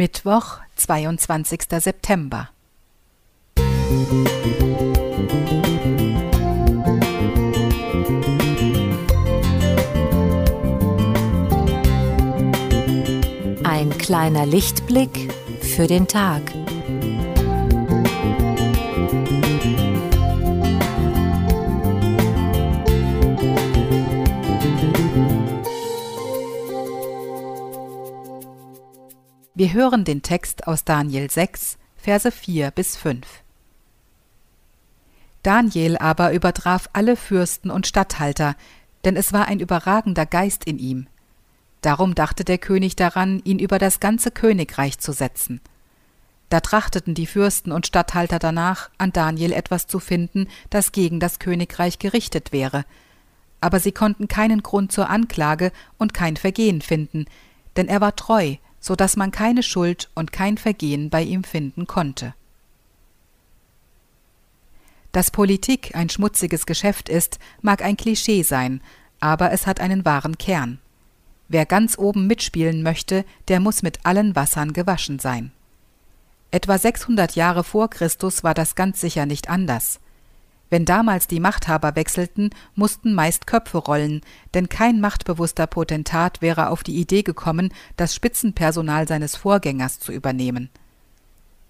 Mittwoch, 22. September. Ein kleiner Lichtblick für den Tag. Wir hören den Text aus Daniel 6, Verse 4 bis 5. Daniel aber übertraf alle Fürsten und Statthalter, denn es war ein überragender Geist in ihm. Darum dachte der König daran, ihn über das ganze Königreich zu setzen. Da trachteten die Fürsten und Statthalter danach, an Daniel etwas zu finden, das gegen das Königreich gerichtet wäre. Aber sie konnten keinen Grund zur Anklage und kein Vergehen finden, denn er war treu, so dass man keine Schuld und kein Vergehen bei ihm finden konnte. Dass Politik ein schmutziges Geschäft ist, mag ein Klischee sein, aber es hat einen wahren Kern. Wer ganz oben mitspielen möchte, der muss mit allen Wassern gewaschen sein. Etwa 600 Jahre vor Christus war das ganz sicher nicht anders. Wenn damals die Machthaber wechselten, mussten meist Köpfe rollen, denn kein machtbewusster Potentat wäre auf die Idee gekommen, das Spitzenpersonal seines Vorgängers zu übernehmen.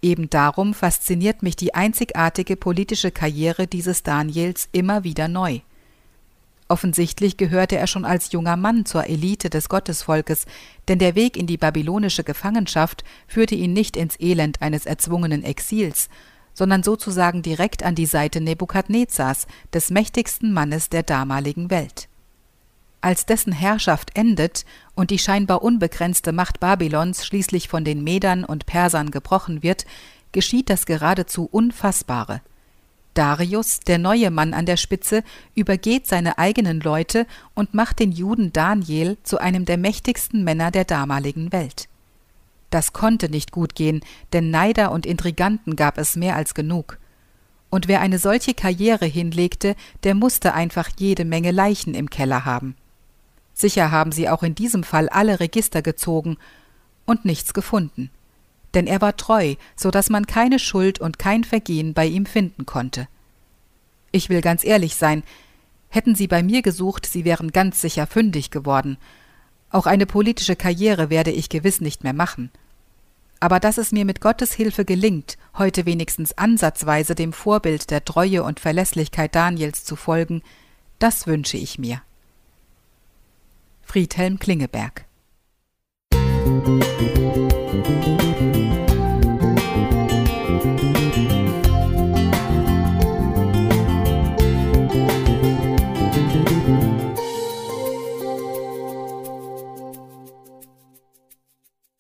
Eben darum fasziniert mich die einzigartige politische Karriere dieses Daniels immer wieder neu. Offensichtlich gehörte er schon als junger Mann zur Elite des Gottesvolkes, denn der Weg in die babylonische Gefangenschaft führte ihn nicht ins Elend eines erzwungenen Exils, sondern sozusagen direkt an die Seite Nebukadnezars, des mächtigsten Mannes der damaligen Welt. Als dessen Herrschaft endet und die scheinbar unbegrenzte Macht Babylons schließlich von den Medern und Persern gebrochen wird, geschieht das geradezu Unfassbare. Darius, der neue Mann an der Spitze, übergeht seine eigenen Leute und macht den Juden Daniel zu einem der mächtigsten Männer der damaligen Welt. Das konnte nicht gut gehen, denn Neider und Intriganten gab es mehr als genug. Und wer eine solche Karriere hinlegte, der musste einfach jede Menge Leichen im Keller haben. Sicher haben sie auch in diesem Fall alle Register gezogen und nichts gefunden. Denn er war treu, so dass man keine Schuld und kein Vergehen bei ihm finden konnte. Ich will ganz ehrlich sein, hätten sie bei mir gesucht, sie wären ganz sicher fündig geworden, auch eine politische Karriere werde ich gewiss nicht mehr machen. Aber dass es mir mit Gottes Hilfe gelingt, heute wenigstens ansatzweise dem Vorbild der Treue und Verlässlichkeit Daniels zu folgen, das wünsche ich mir. Friedhelm Klingeberg Musik